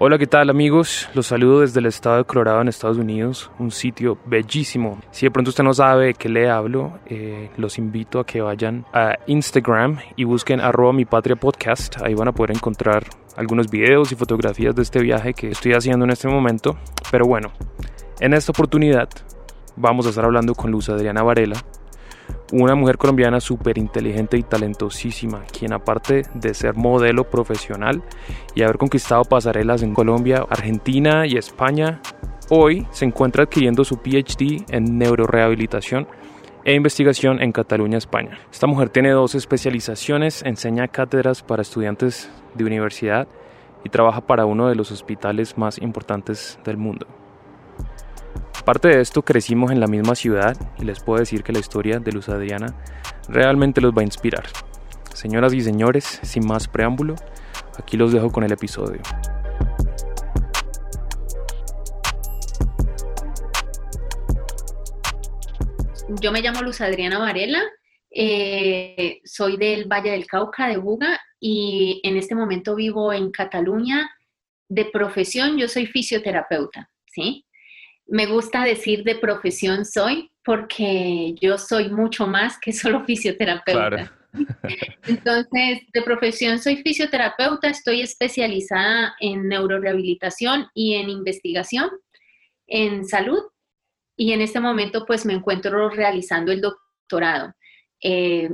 Hola, ¿qué tal amigos? Los saludo desde el estado de Colorado en Estados Unidos, un sitio bellísimo. Si de pronto usted no sabe de qué le hablo, eh, los invito a que vayan a Instagram y busquen arroba mi patria podcast. Ahí van a poder encontrar algunos videos y fotografías de este viaje que estoy haciendo en este momento. Pero bueno, en esta oportunidad vamos a estar hablando con Luz Adriana Varela, una mujer colombiana súper inteligente y talentosísima, quien aparte de ser modelo profesional y haber conquistado pasarelas en Colombia, Argentina y España, hoy se encuentra adquiriendo su PhD en neurorehabilitación e investigación en Cataluña, España. Esta mujer tiene dos especializaciones, enseña cátedras para estudiantes de universidad y trabaja para uno de los hospitales más importantes del mundo. Aparte de esto, crecimos en la misma ciudad y les puedo decir que la historia de Luz Adriana realmente los va a inspirar. Señoras y señores, sin más preámbulo, aquí los dejo con el episodio. Yo me llamo Luz Adriana Varela, eh, soy del Valle del Cauca, de Buga, y en este momento vivo en Cataluña. De profesión, yo soy fisioterapeuta, ¿sí? Me gusta decir de profesión soy porque yo soy mucho más que solo fisioterapeuta. Entonces, de profesión soy fisioterapeuta, estoy especializada en neurorehabilitación y en investigación en salud y en este momento pues me encuentro realizando el doctorado. Eh,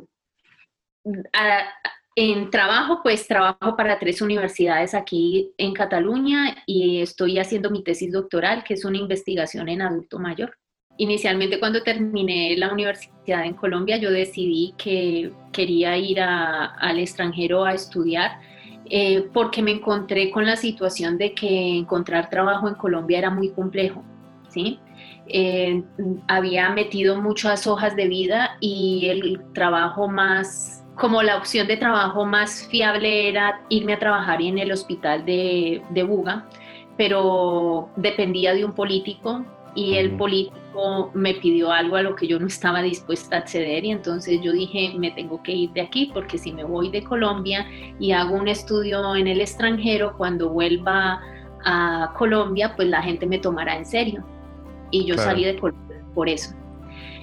en trabajo, pues trabajo para tres universidades aquí en Cataluña y estoy haciendo mi tesis doctoral, que es una investigación en adulto mayor. Inicialmente cuando terminé la universidad en Colombia, yo decidí que quería ir al extranjero a estudiar eh, porque me encontré con la situación de que encontrar trabajo en Colombia era muy complejo, ¿sí? Eh, había metido muchas hojas de vida y el trabajo más como la opción de trabajo más fiable era irme a trabajar en el hospital de, de Buga, pero dependía de un político y el político me pidió algo a lo que yo no estaba dispuesta a acceder y entonces yo dije, me tengo que ir de aquí porque si me voy de Colombia y hago un estudio en el extranjero, cuando vuelva a Colombia, pues la gente me tomará en serio. Y yo salí de Colombia por eso.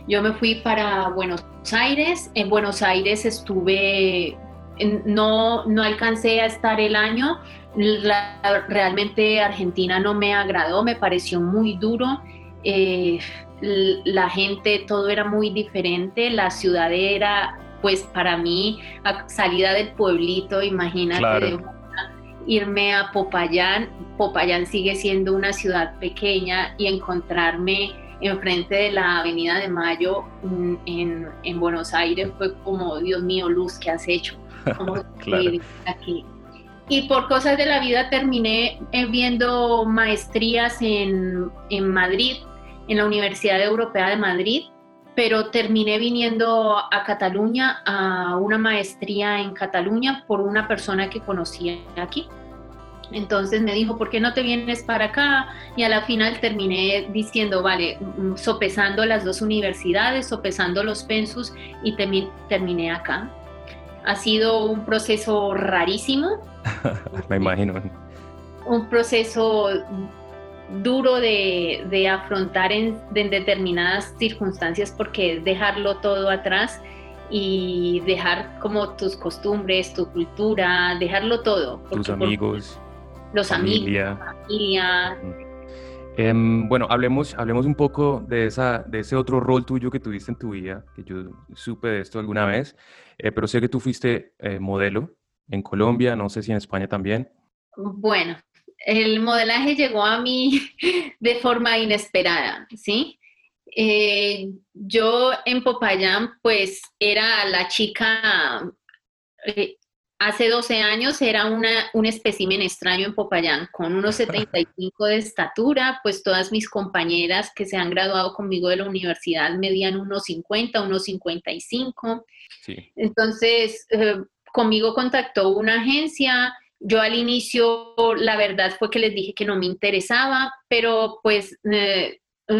Yo me fui para Buenos Aires. En Buenos Aires estuve, no, no alcancé a estar el año. realmente Argentina no me agradó, me pareció muy duro. Eh, la gente, todo era muy diferente. La ciudad era, pues para mí, salida del pueblito, imagínate. irme a Popayán, Popayán sigue siendo una ciudad pequeña y encontrarme enfrente de la Avenida de Mayo mm, en, en, Buenos Aires fue como, Dios mío, Luz, ¿qué has hecho? aquí? Y por cosas de la vida terminé eh, viendo maestrías en, en Madrid, en la Universidad Europea de Madrid, pero terminé viniendo a Cataluña a una maestría en Cataluña por una persona que conocía aquí. Entonces me dijo, ¿por qué no te vienes para acá? Y a la final terminé diciendo, vale, mm, sopesando las dos universidades, sopesando los pensus y terminé acá. Ha sido un proceso rarísimo. me imagino. Un proceso duro de, afrontar en, determinadas circunstancias porque es dejarlo todo atrás y dejar como tus costumbres, tu cultura, dejarlo todo. Tus amigos los familia. amigos, familia. Em, bueno, hablemos, hablemos un poco de, esa, de ese otro rol tuyo que tuviste en tu vida, que yo supe de esto alguna vez, eh, pero sé que tú fuiste eh, modelo en Colombia, no sé si en España también. Bueno, el modelaje llegó a mí de forma inesperada, ¿sí? Eh, yo en Popayán, pues era la chica hace 12 años era una, un espécimen extraño en Popayán, con unos 75 de estatura, pues todas mis compañeras que se han graduado conmigo de la universidad medían unos 50, unos 55. Entonces, eh, conmigo contactó una agencia. Yo al inicio, la verdad fue que les dije que no me interesaba, pero pues eh,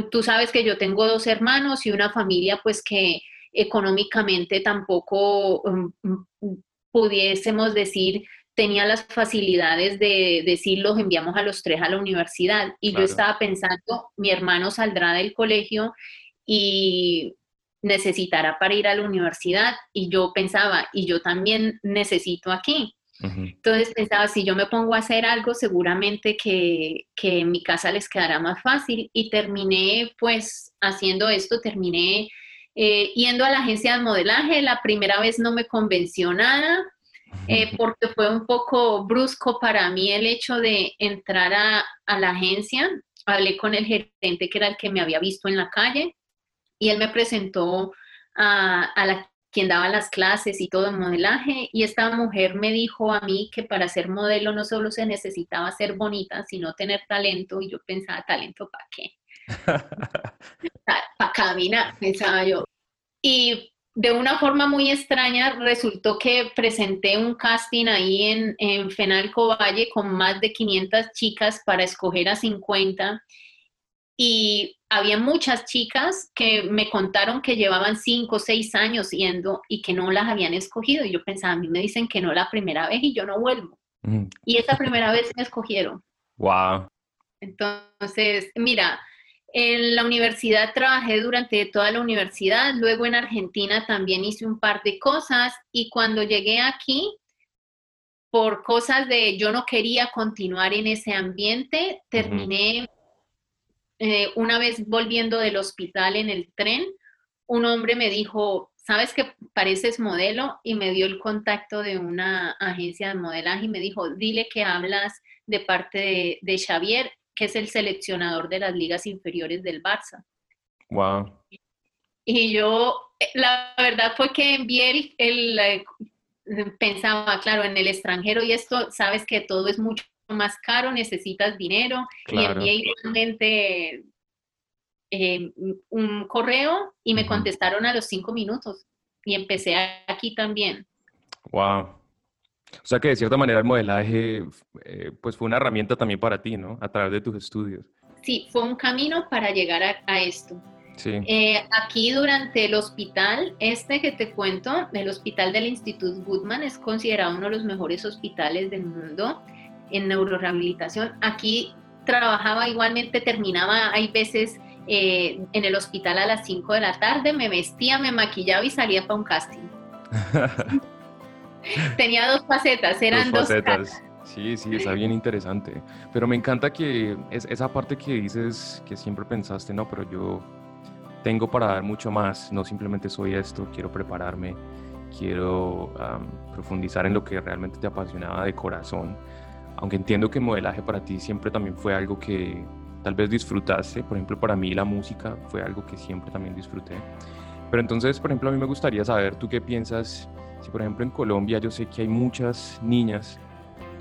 tú sabes que yo tengo dos hermanos y una familia pues que económicamente tampoco um, pudiésemos decir tenía las facilidades de decir los enviamos a los tres a la universidad. Y yo estaba pensando, mi hermano saldrá del colegio y necesitará para ir a la universidad. Y yo pensaba, y yo también necesito aquí. Entonces pensaba, si yo me pongo a hacer algo, seguramente que, que, en mi casa les quedará más fácil. Y terminé pues haciendo esto, terminé eh, yendo a la agencia de modelaje. La primera vez no me convenció nada. Eh, porque fue un poco brusco para mí el hecho de entrar a, a, la agencia. Hablé con el gerente que era el que me había visto en la calle y él me presentó a, a la quien daba las clases y todo en modelaje, y esta mujer me dijo a mí que para ser modelo no solo se necesitaba ser bonita, sino tener talento, y yo pensaba, ¿talento para qué? Para caminar, pensaba yo. Y de una forma muy extraña resultó que presenté un casting ahí en, en Fenalco Valle con más de 500 chicas para escoger a 50 y había muchas chicas que me contaron que llevaban cinco o seis años yendo y que no las habían escogido. Y yo pensaba, a mí me dicen que no la primera vez y yo no vuelvo. Mm. Y esa primera vez me escogieron. Wow. Entonces, mira, en la universidad trabajé durante toda la universidad, luego en Argentina también hice un par de cosas y cuando llegué aquí, por cosas de yo no quería continuar en ese ambiente, terminé eh, una vez volviendo del hospital en el tren, un hombre me dijo, ¿sabes que pareces modelo? Y me dio el contacto de una agencia de modelaje y me dijo, dile que hablas de parte de, Xavier, que es el seleccionador de las ligas inferiores del Barça. Wow. Y yo, eh, la verdad fue que envié el, el, pensaba, claro, en el extranjero y esto, sabes que todo es mucho más caro, necesitas dinero. Y envié igualmente eh, un correo y me contestaron a los cinco minutos. Y empecé aquí también. Wow. O sea que de cierta manera el modelaje eh, pues fue una herramienta también para ti, ¿no? A través de tus estudios. Sí, fue un camino para llegar a, esto. Sí. Eh, aquí durante el hospital, este que te cuento, el hospital del Instituto Goodman es considerado uno de los mejores hospitales del mundo en neurorehabilitación. Aquí trabajaba igualmente, terminaba, hay veces eh, en el hospital a las 5 de la tarde, me vestía, me maquillaba y salía para un casting. Tenía dos facetas, eran dos, facetas. Sí, sí, está bien interesante. Pero me encanta que es, esa parte que dices que siempre pensaste, no, pero yo tengo para dar mucho más, no simplemente soy esto, quiero prepararme, quiero profundizar en lo que realmente te apasionaba de corazón aunque entiendo que modelaje para ti siempre también fue algo que tal vez disfrutaste, por ejemplo, para mí la música fue algo que siempre también disfruté. Pero entonces, por ejemplo, a mí me gustaría saber, ¿tú qué piensas? Si, por ejemplo, en Colombia yo sé que hay muchas niñas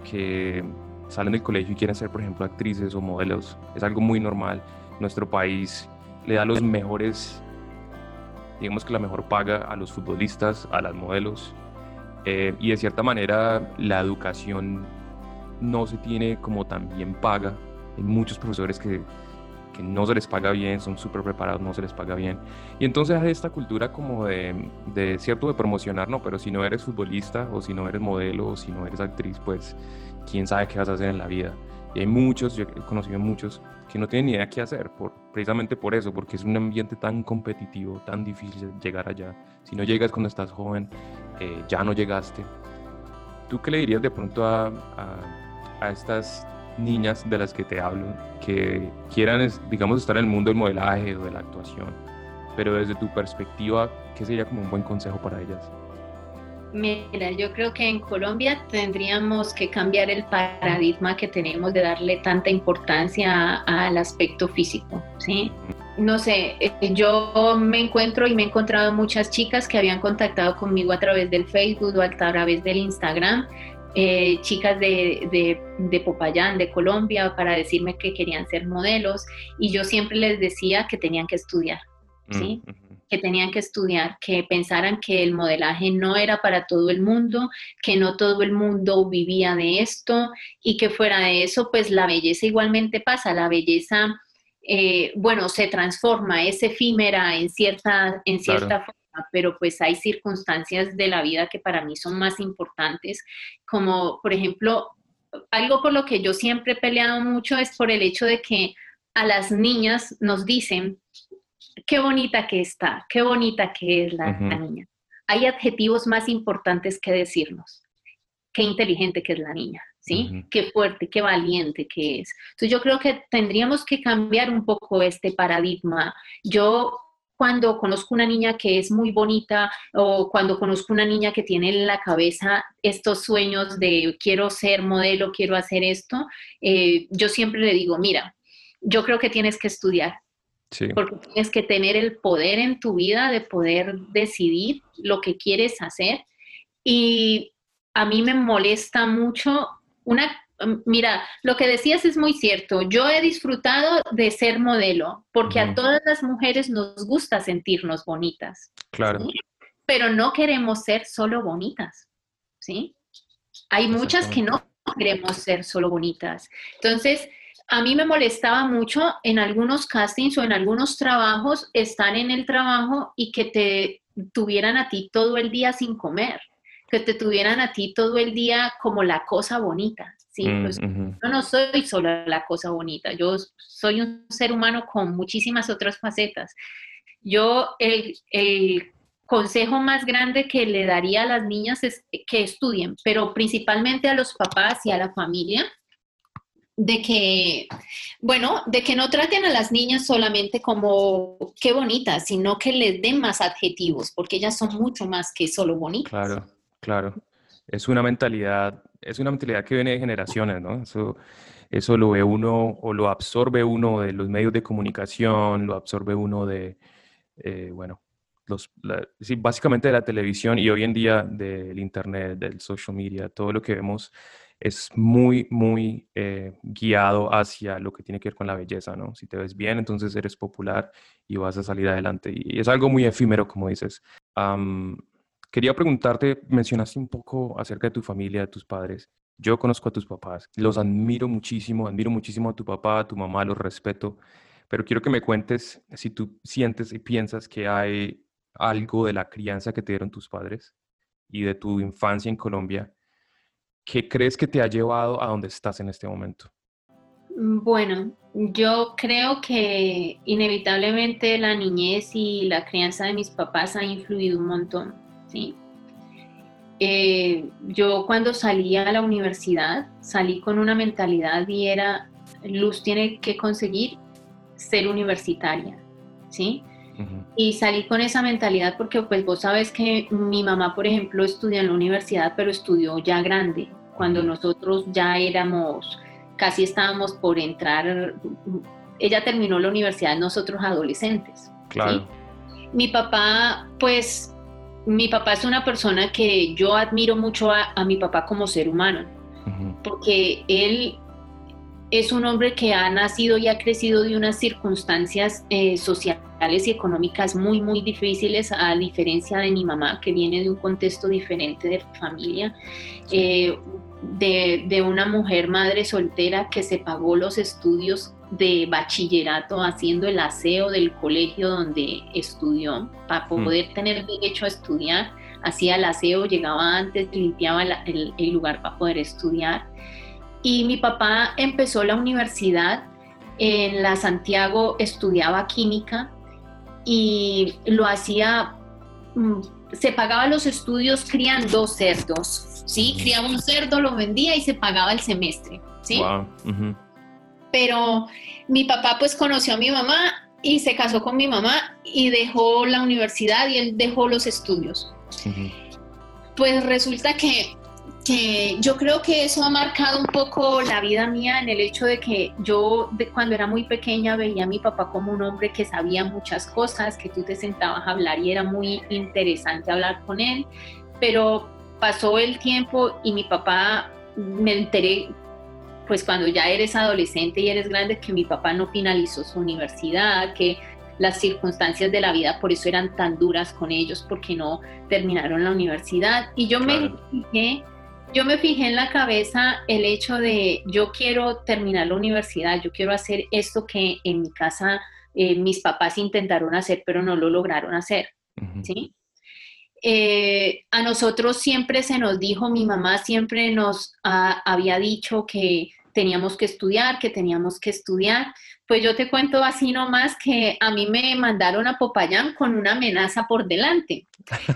que salen del colegio y quieren ser, por ejemplo, actrices o modelos. Es algo muy normal. Nuestro país le da los mejores, digamos que la mejor paga a los futbolistas, a las modelos. Eh, y de cierta manera la educación no se tiene como tan bien paga. Hay muchos profesores que, que no se les paga bien, son súper preparados, no se les paga bien. Y entonces hay esta cultura como de, de, cierto, de promocionar, no, pero si no eres futbolista o si no eres modelo o si no eres actriz, pues quién sabe qué vas a hacer en la vida. Y hay muchos, yo he conocido muchos que no tienen ni idea qué hacer, por, precisamente por eso, porque es un ambiente tan competitivo, tan difícil llegar allá. Si no llegas cuando estás joven, eh, ya no llegaste. ¿Tú qué le dirías de pronto a a estas niñas de las que te hablo que quieran, digamos, estar en el mundo del modelaje o de la actuación, pero desde tu perspectiva, ¿qué sería como un buen consejo para ellas? Mira, yo creo que en Colombia tendríamos que cambiar el paradigma que tenemos de darle tanta importancia al aspecto físico, ¿sí? No sé, eh, yo me encuentro y me he encontrado muchas chicas que habían contactado conmigo a través del Facebook o a través del Instagram eh, chicas de, de, Popayán, de Colombia, para decirme que querían ser modelos y yo siempre les decía que tenían que estudiar, ¿sí? Mm, que tenían que estudiar, que pensaran que el modelaje no era para todo el mundo, que no todo el mundo vivía de esto y que fuera de eso, pues la belleza igualmente pasa, la belleza... Eh, bueno, se transforma, es efímera en cierta, en cierta forma pero pues hay circunstancias de la vida que para mí son más importantes, como por ejemplo, algo por lo que yo siempre he peleado mucho es por el hecho de que a las niñas nos dicen, qué bonita que está, qué bonita que es la, niña. Hay adjetivos más importantes que decirnos, qué inteligente que es la niña. ¿Sí? Qué fuerte, qué valiente que es. Entonces yo creo que tendríamos que cambiar un poco este paradigma. Yo cuando conozco una niña que es muy bonita o cuando conozco una niña que tiene en la cabeza estos sueños de quiero ser modelo, quiero hacer esto, eh, yo siempre le digo, mira, yo creo que tienes que estudiar. Porque tienes que tener el poder en tu vida de poder decidir lo que quieres hacer. Y a mí me molesta mucho una mira, lo que decías es muy cierto. Yo he disfrutado de ser modelo porque a todas las mujeres nos gusta sentirnos bonitas. Claro. Pero no queremos ser solo bonitas, ¿sí? Hay muchas que no queremos ser solo bonitas. Entonces, a mí me molestaba mucho en algunos castings o en algunos trabajos estar en el trabajo y que te tuvieran a ti todo el día sin comer, que te tuvieran a ti todo el día como la cosa bonita. ¿sí? Mm, pues, yo no soy solo la cosa bonita, yo soy un ser humano con muchísimas otras facetas. Yo, el, el consejo más grande que le daría a las niñas es que estudien, pero principalmente a los papás y a la familia, de que, bueno, de que no traten a las niñas solamente como qué bonitas, sino que les den más adjetivos, porque ellas son mucho más que solo bonitas. Claro, claro. Es una mentalidad es una mentalidad que viene de generaciones, ¿no? Eso, eso lo ve uno o lo absorbe uno de los medios de comunicación, lo absorbe uno de, eh, bueno, los, básicamente de la televisión y hoy en día del internet, del social media, todo lo que vemos es muy, muy eh, guiado hacia lo que tiene que ver con la belleza, ¿no? Si te ves bien, entonces eres popular y vas a salir adelante. Y es algo muy efímero, como dices. Quería preguntarte, mencionaste un poco acerca de tu familia, de tus padres. Yo conozco a tus papás, los admiro muchísimo, admiro muchísimo a tu papá, a tu mamá, los respeto, pero quiero que me cuentes si tú sientes y piensas que hay algo de la crianza que te dieron tus padres y de tu infancia en Colombia que crees que te ha llevado a donde estás en este momento. Bueno, yo creo que inevitablemente la niñez y la crianza de mis papás ha influido un montón ¿sí? Eh, yo cuando salí a la universidad salí con una mentalidad y era, Luz tiene que conseguir ser universitaria, ¿sí? Y salí con esa mentalidad porque pues vos sabes que mi mamá, por ejemplo, estudió en la universidad, pero estudió ya grande, cuando nosotros ya éramos, casi estábamos por entrar, ella terminó la universidad, nosotros adolescentes. Claro. Mi papá, pues mi papá es una persona que yo admiro mucho a, mi papá como ser humano, porque él es un hombre que ha nacido y ha crecido de unas circunstancias eh, sociales y económicas muy, muy difíciles, a diferencia de mi mamá, que viene de un contexto diferente de familia, eh, de, de, una mujer madre soltera que se pagó los estudios de bachillerato haciendo el aseo del colegio donde estudió para mm. poder tener derecho a estudiar. Hacía el aseo, llegaba antes, limpiaba el, lugar para poder estudiar. Y mi papá empezó la universidad en la Santiago, estudiaba química y lo hacía, mm, se pagaba los estudios criando cerdos, ¿sí? Criaba un cerdo, lo vendía y se pagaba el semestre, ¿sí? Pero mi papá pues conoció a mi mamá y se casó con mi mamá y dejó la universidad y él dejó los estudios. Pues resulta que, yo creo que eso ha marcado un poco la vida mía en el hecho de que yo cuando era muy pequeña veía a mi papá como un hombre que sabía muchas cosas, que tú te sentabas a hablar y era muy interesante hablar con él, pero pasó el tiempo y mi papá me enteré pues cuando ya eres adolescente y eres grande, que mi papá no finalizó su universidad, que las circunstancias de la vida por eso eran tan duras con ellos, porque no terminaron la universidad. Y yo me fijé, yo me fijé en la cabeza el hecho de yo quiero terminar la universidad, yo quiero hacer esto que en mi casa eh, mis papás intentaron hacer, pero no lo lograron hacer. ¿sí? eh, a nosotros siempre se nos dijo, mi mamá siempre nos había dicho que teníamos que estudiar, que teníamos que estudiar. Pues yo te cuento así nomás que a mí me mandaron a Popayán con una amenaza por delante.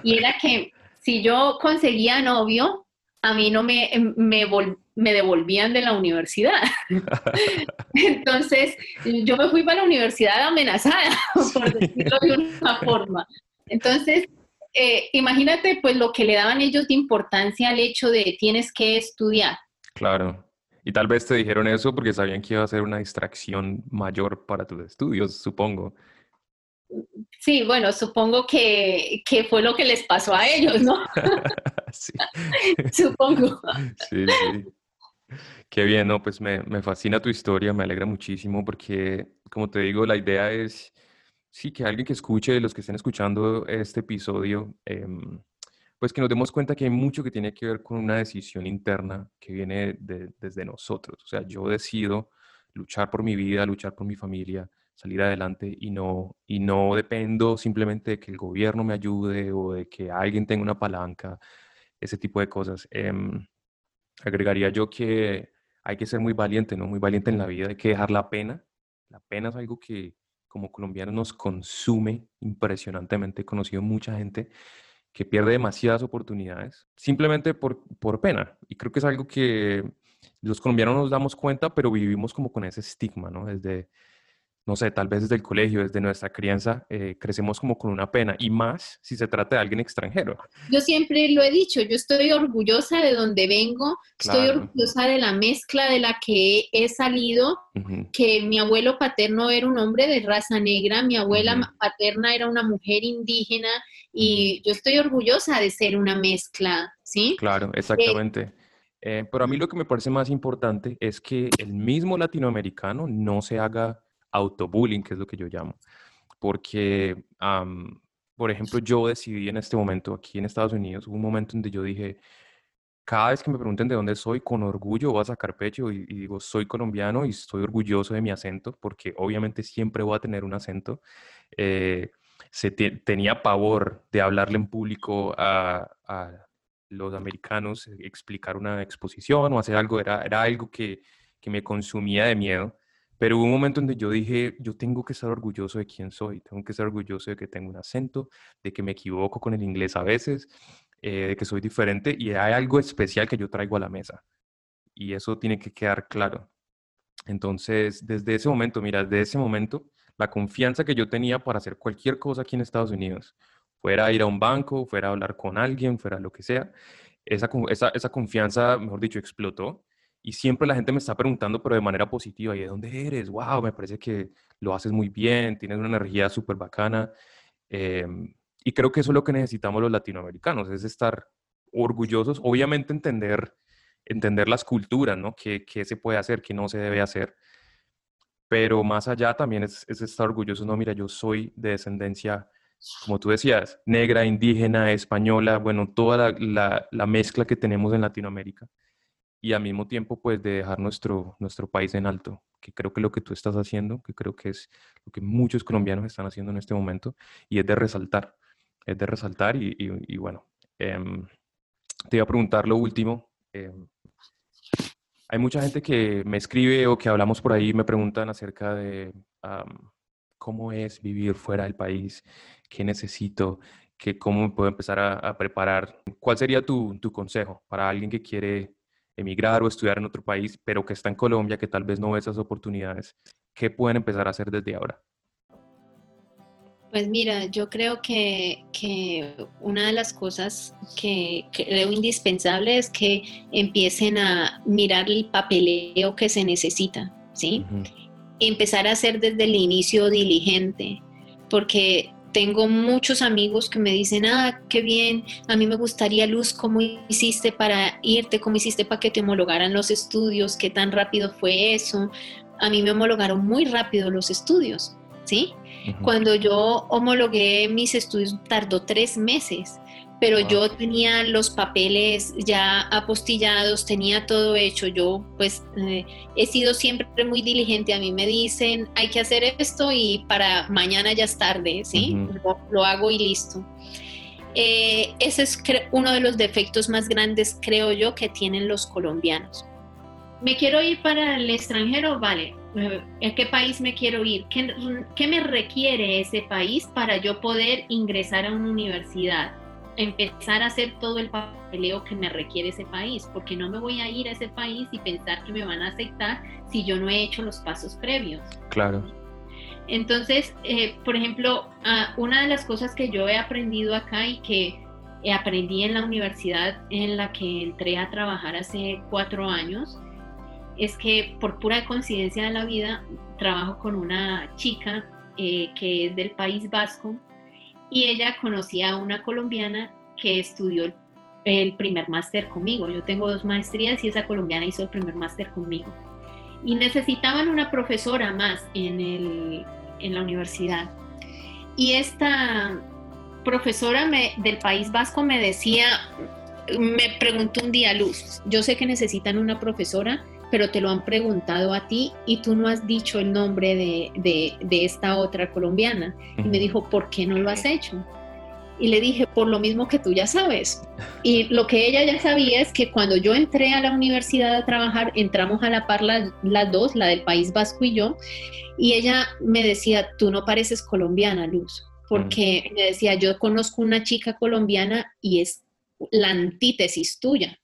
Y era que si yo conseguía novio, a mí no me, me, me devolvían de la universidad. Entonces, yo me fui para la universidad amenazada, por decirlo de una forma. Entonces, eh, imagínate pues lo que le daban ellos de importancia al hecho de tienes que estudiar. Claro. Y tal vez te dijeron eso porque sabían que iba a ser una distracción mayor para tus estudios, supongo. Sí, bueno, supongo que, que fue lo que les pasó a ellos, ¿no? sí. supongo. Sí, sí. Qué bien, ¿no? Pues me, me fascina tu historia, me alegra muchísimo porque, como te digo, la idea es sí, que alguien que escuche, los que estén escuchando este episodio, em, pues que nos demos cuenta que hay mucho que tiene que ver con una decisión interna que viene desde nosotros. O sea, yo decido luchar por mi vida, luchar por mi familia, salir adelante y no, y no dependo simplemente de que el gobierno me ayude o de que alguien tenga una palanca, ese tipo de cosas. Em, agregaría yo que hay que ser muy valiente, ¿no? Muy valiente en la vida, hay que dejar la pena. La pena es algo que, como colombianos nos consume impresionantemente. He conocido mucha gente que pierde demasiadas oportunidades simplemente por, por pena. Y creo que es algo que los colombianos nos damos cuenta, pero vivimos como con ese estigma, ¿no? Desde, no sé, tal vez desde el colegio, desde nuestra crianza, eh, crecemos como con una pena, y más si se trata de alguien extranjero. Yo siempre lo he dicho, yo estoy orgullosa de donde vengo, estoy orgullosa de la mezcla de la que he salido, que mi abuelo paterno era un hombre de raza negra, mi abuela paterna era una mujer indígena, y yo estoy orgullosa de ser una mezcla, ¿sí? Claro, exactamente. Eh, pero a mí lo que me parece más importante es que el mismo latinoamericano no se haga autobullying, que es lo que yo llamo. Porque, por ejemplo, yo decidí en este momento, aquí en Estados Unidos, un momento donde yo dije, cada vez que me pregunten de dónde soy, con orgullo voy a sacar pecho y, digo, soy colombiano y estoy orgulloso de mi acento, porque obviamente siempre voy a tener un acento. Eh, se tenía pavor de hablarle en público a, a, los americanos, explicar una exposición o hacer algo, era, era algo que, que me consumía de miedo. Pero hubo un momento donde yo dije, yo tengo que estar orgulloso de quién soy, tengo que estar orgulloso de que tengo un acento, de que me equivoco con el inglés a veces, eh, de que soy diferente y hay algo especial que yo traigo a la mesa. Y eso tiene que quedar claro. Entonces, desde ese momento, mira, desde ese momento, la confianza que yo tenía para hacer cualquier cosa aquí en Estados Unidos, fuera ir a un banco, fuera hablar con alguien, fuera lo que sea, esa, esa confianza, mejor dicho, explotó y siempre la gente me está preguntando, pero de manera positiva, ¿y de dónde eres? ¡Wow! Me parece que lo haces muy bien, tienes una energía súper bacana. Em, y creo que eso es lo que necesitamos los latinoamericanos, es estar orgullosos, obviamente entender, entender las culturas, ¿no? ¿Qué, qué se puede hacer, qué no se debe hacer? Pero más allá también es, es estar orgulloso, no, mira, yo soy de descendencia como tú decías, negra, indígena, española, bueno, toda la, la, la, mezcla que tenemos en Latinoamérica y al mismo tiempo pues de dejar nuestro, nuestro país en alto, que creo que lo que tú estás haciendo, que creo que es lo que muchos colombianos están haciendo en este momento, y es de resaltar, es de resaltar y, y, bueno, em, te iba a preguntar lo último. Em, hay mucha gente que me escribe o que hablamos por ahí me preguntan acerca de cómo es vivir fuera del país, qué necesito, que cómo puedo empezar a, a preparar. ¿Cuál sería tu, tu, consejo para alguien que quiere emigrar o estudiar en otro país, pero que está en Colombia, que tal vez no ve esas oportunidades, ¿qué pueden empezar a hacer desde ahora? Pues mira, yo creo que, que una de las cosas que creo indispensable es que empiecen a mirar el papeleo que se necesita, ¿sí? Empezar a hacer desde el inicio diligente, porque tengo muchos amigos que me dicen, ah, qué bien, a mí me gustaría, Luz, ¿cómo hiciste para irte? ¿Cómo hiciste para que te homologaran los estudios? ¿Qué tan rápido fue eso? A mí me homologaron muy rápido los estudios, ¿sí? Cuando yo homologué mis estudios tardó tres meses pero yo tenía los papeles ya apostillados, tenía todo hecho. Yo pues eh, he sido siempre muy diligente. A mí me dicen, hay que hacer esto y para mañana ya es tarde, ¿sí? lo, hago y listo. Eh, ese es uno de los defectos más grandes, creo yo, que tienen los colombianos. ¿Me quiero ir para el extranjero? Vale. ¿En qué país me quiero ir? ¿Qué, ¿Qué, me requiere ese país para yo poder ingresar a una universidad? Empezar a hacer todo el papeleo que me requiere ese país, porque no me voy a ir a ese país y pensar que me van a aceptar si yo no he hecho los pasos previos. Claro. Entonces, eh, por ejemplo, ah, una de las cosas que yo he aprendido acá y que aprendí en la universidad en la que entré a trabajar hace cuatro años, es que por pura coincidencia de la vida trabajo con una chica eh, que es del País Vasco y ella conocía a una colombiana que estudió el primer máster conmigo. Yo tengo dos maestrías y esa colombiana hizo el primer máster conmigo y necesitaban una profesora más en, el, en la universidad. Y esta profesora del País Vasco me decía, me preguntó un día, Luz, yo sé que necesitan una profesora, pero te lo han preguntado a ti y tú no has dicho el nombre de, de, de esta otra colombiana. Y me dijo, ¿por qué no lo has hecho? Y le dije, por lo mismo que tú ya sabes. Y lo que ella ya sabía es que cuando yo entré a la universidad a trabajar, entramos a la par las, dos, la del País Vasco y yo, y ella me decía, tú no pareces colombiana, Luz, porque me decía, yo conozco una chica colombiana y es la antítesis tuya.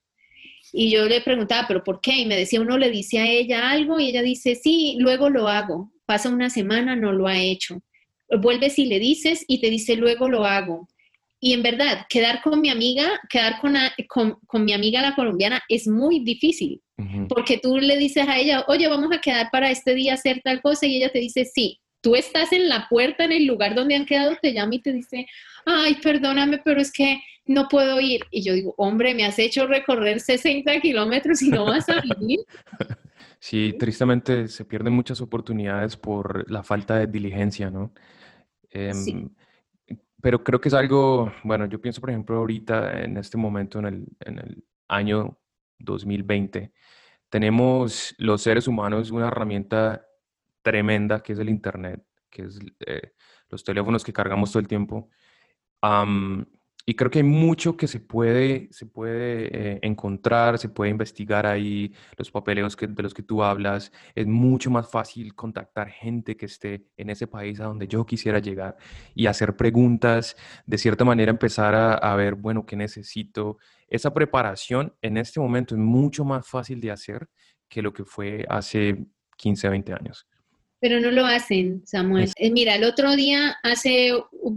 Y yo le preguntaba, ¿pero por qué? Y me decía, uno le dice a ella algo y ella dice, sí, luego lo hago. Pasa una semana, no lo ha hecho. Vuelves y le dices y te dice, luego lo hago y en verdad, quedar con mi amiga, quedar con, con, mi amiga la colombiana es muy difícil, porque tú le dices a ella, oye, vamos a quedar para este día hacer tal cosa, y ella te dice, sí, tú estás en la puerta, en el lugar donde han quedado, te llama y te dice, ay, perdóname, pero es que no puedo ir. Y yo digo, hombre, me has hecho recorrer 60 kilómetros y no vas a vivir. Sí, tristemente se pierden muchas oportunidades por la falta de diligencia, ¿no? sí. Em, pero creo que es algo, bueno, yo pienso, por ejemplo, ahorita, en este momento, en el, en el año 2020, tenemos los seres humanos una herramienta tremenda que es el Internet, que es eh, los teléfonos que cargamos todo el tiempo. Y creo que hay mucho que se puede, se puede eh, encontrar, se puede investigar ahí, los papeleos que, de los que tú hablas. Es mucho más fácil contactar gente que esté en ese país a donde yo quisiera llegar y hacer preguntas, de cierta manera empezar a, a ver, bueno, ¿qué necesito? Esa preparación en este momento es mucho más fácil de hacer que lo que fue hace 15, 20 años. Pero no lo hacen, Samuel. Eh, mira, el otro día, hace,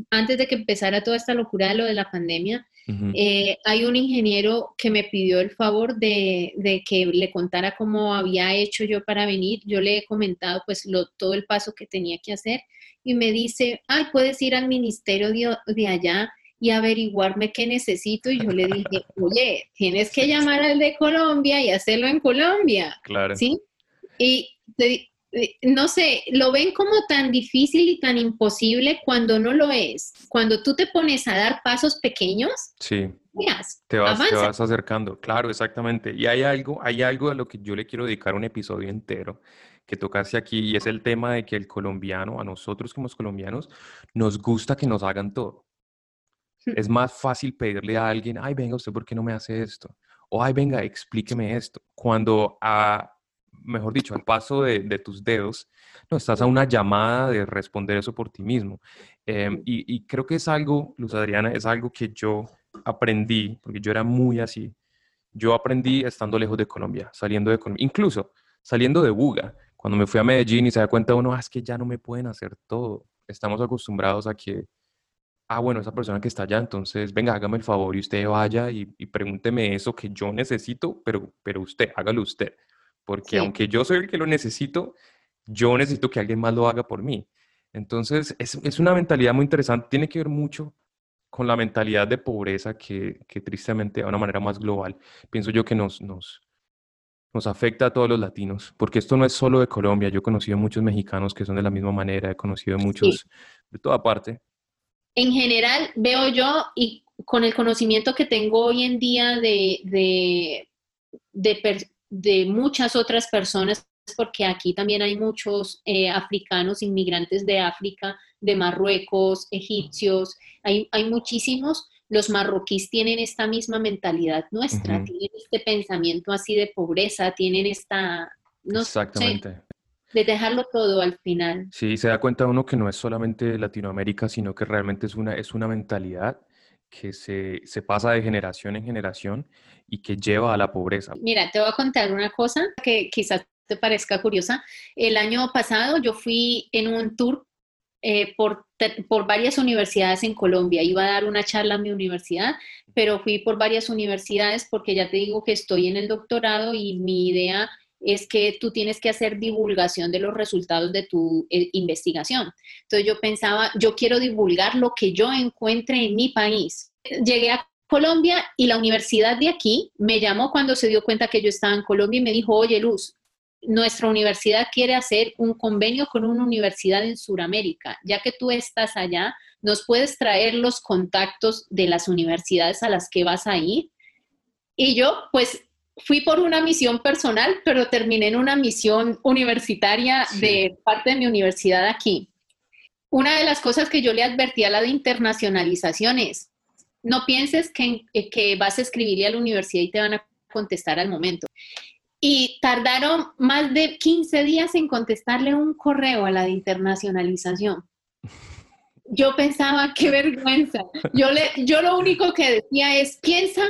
antes de que empezara toda esta locura de lo de la pandemia, eh, hay un ingeniero que me pidió el favor de, que le contara cómo había hecho yo para venir. Yo le he comentado pues lo, todo el paso que tenía que hacer y me dice, ay, puedes ir al ministerio de, de allá y averiguarme qué necesito. Y yo le dije, oye, tienes que llamar al de Colombia y hacerlo en Colombia. Claro. ¿Sí? Y te, no sé, lo ven como tan difícil y tan imposible cuando no lo es. Cuando tú te pones a dar pasos pequeños, sí. te, vas, te vas acercando, claro, exactamente. Y hay algo, hay algo a lo que yo le quiero dedicar un episodio entero que tocaste aquí y es el tema de que el colombiano, a nosotros como colombianos, nos gusta que nos hagan todo. Es más fácil pedirle a alguien, ay, venga, ¿usted por qué no me hace esto? O, ay, venga, explíqueme esto. Cuando a, mejor dicho, al paso de, tus dedos, no, estás a una llamada de responder eso por ti mismo. Em, y, creo que es algo, Luz Adriana, es algo que yo aprendí, porque yo era muy así. Yo aprendí estando lejos de Colombia, saliendo de Colombia, incluso saliendo de Buga. Cuando me fui a Medellín y se da cuenta uno, ah, es que ya no me pueden hacer todo. Estamos acostumbrados a que, ah, bueno, esa persona que está allá, entonces, venga, hágame el favor y usted vaya y, y pregúnteme eso que yo necesito, pero, pero usted, hágalo usted porque aunque yo soy el que lo necesito, yo necesito que alguien más lo haga por mí. Entonces, es, es una mentalidad muy interesante, tiene que ver mucho con la mentalidad de pobreza que, que tristemente, de una manera más global, pienso yo que nos, nos, nos afecta a todos los latinos, porque esto no es solo de Colombia, yo he conocido muchos mexicanos que son de la misma manera, he conocido muchos de toda parte. En general, veo yo, y con el conocimiento que tengo hoy en día de, de, de, de muchas otras personas, porque aquí también hay muchos eh, africanos, inmigrantes de África, de Marruecos, egipcios, hay, hay muchísimos. los marroquíes tienen esta misma mentalidad nuestra, tienen este pensamiento así de pobreza, tienen esta, no Exactamente. de dejarlo todo al final. Sí, se da cuenta uno que no es solamente Latinoamérica, sino que realmente es una, es una mentalidad que se, se, pasa de generación en generación y que lleva a la pobreza. Mira, te voy a contar una cosa que quizás te parezca curiosa. El año pasado yo fui en un tour eh, por, por varias universidades en Colombia. Iba a dar una charla en mi universidad, pero fui por varias universidades porque ya te digo que estoy en el doctorado y mi idea es que tú tienes que hacer divulgación de los resultados de tu eh, investigación. Entonces yo pensaba, yo quiero divulgar lo que yo encuentre en mi país. Llegué a Colombia y la universidad de aquí me llamó cuando se dio cuenta que yo estaba en Colombia y me dijo, oye Luz, nuestra universidad quiere hacer un convenio con una universidad en Sudamérica. Ya que tú estás allá, nos puedes traer los contactos de las universidades a las que vas a ir. Y yo, pues, fui por una misión personal, pero terminé en una misión universitaria de parte de mi universidad aquí. Una de las cosas que yo le advertí a la de internacionalización es, no pienses que, que vas a escribirle a la universidad y te van a contestar al momento y tardaron más de 15 días en contestarle un correo a la de internacionalización. Yo pensaba, qué vergüenza. Yo, le, yo lo único que decía es, piensa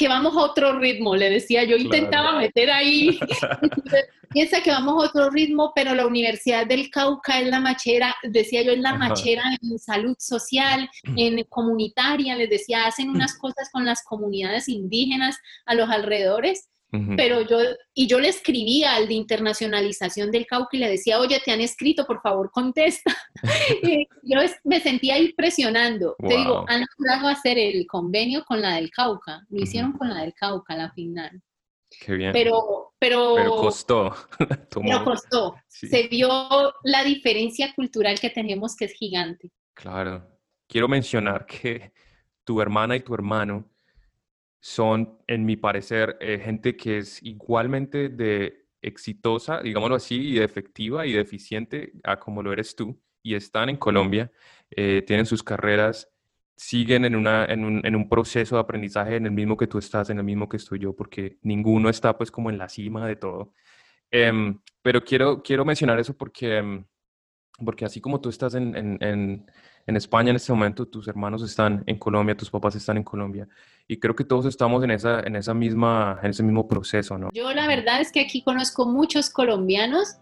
que vamos a otro ritmo, le decía, yo intentaba meter ahí, piensa que vamos a otro ritmo, pero la Universidad del Cauca es la machera, decía yo, es la machera en salud social, en comunitaria, les decía, hacen unas cosas con las comunidades indígenas a los alrededores pero yo, y yo le escribía al de internacionalización del Cauca y le decía, oye, te han escrito, por favor, contesta. y yo me sentía ahí presionando. Te digo, han logrado hacer el convenio con la del Cauca, lo hicieron con la del Cauca, la final. Qué bien. Pero, pero, pero costó. pero costó. Se vio la diferencia cultural que tenemos que es gigante. Claro. Quiero mencionar que tu hermana y tu hermano son, en mi parecer, eh, gente que es igualmente de exitosa, digámoslo así, y efectiva y de eficiente como lo eres tú, y están en Colombia, eh, tienen sus carreras, siguen en, una, en, un, en, un, proceso de aprendizaje en el mismo que tú estás, en el mismo que estoy yo, porque ninguno está pues como en la cima de todo. Em, pero quiero, quiero mencionar eso porque, em, porque así como tú estás en en España en este momento, tus hermanos están en Colombia, tus papás están en Colombia y creo que todos estamos en, esa, en, esa misma, en ese mismo proceso, ¿no? Yo la verdad es que aquí conozco muchos colombianos,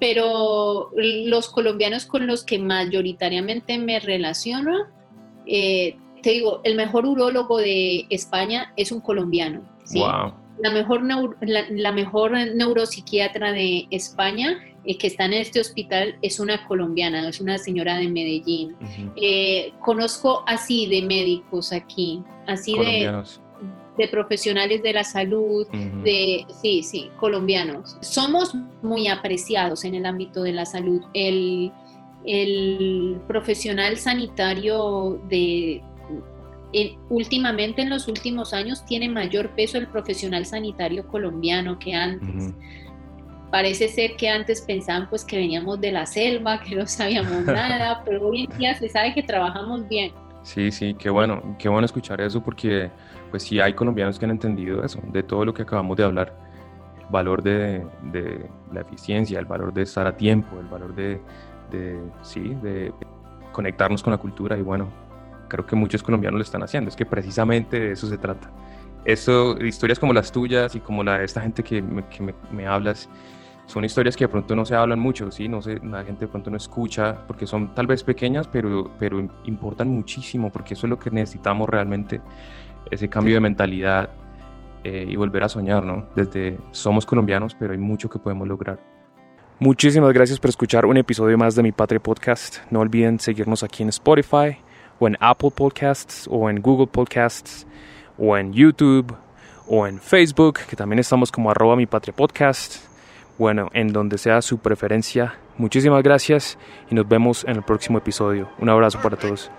pero los colombianos con los que mayoritariamente me relaciono, eh, te digo, el mejor urólogo de España es un colombiano. ¿sí? Wow. La mejor, la, la mejor neuropsiquiatra de España eh, que está en este hospital es una colombiana, es una señora de Medellín. Eh, conozco así de médicos aquí, así de, de, profesionales de la salud, de, sí, sí, colombianos. Somos muy apreciados en el ámbito de la salud. El, el profesional sanitario de... últimamente en los últimos años tiene mayor peso el profesional sanitario colombiano que antes. Parece ser que antes pensaban pues que veníamos de la selva, que no sabíamos nada, pero hoy en día se sabe que trabajamos bien. Sí, sí, qué bueno, qué bueno escuchar eso porque pues sí hay colombianos que han entendido eso, de todo lo que acabamos de hablar, el valor de, de la eficiencia, el valor de estar a tiempo, el valor de, de, sí, de conectarnos con la cultura y bueno, creo que muchos colombianos lo están haciendo, es que precisamente de eso se trata. Eso, historias como las tuyas y como la de esta gente que que me, me hablas, son historias que de pronto no se hablan mucho, ¿sí? No sé, la gente de pronto no escucha porque son tal vez pequeñas, pero, pero importan muchísimo porque eso es lo que necesitamos realmente, ese cambio de mentalidad eh, y volver a soñar, ¿no? Desde somos colombianos, pero hay mucho que podemos lograr. Muchísimas gracias por escuchar un episodio más de Mi Patria Podcast. No olviden seguirnos aquí en Spotify o en Apple Podcasts o en Google Podcasts o en YouTube o en Facebook, que también estamos como arroba Mi Patria Podcast bueno, en donde sea su preferencia. Muchísimas gracias y nos vemos en el próximo episodio. Un abrazo para todos.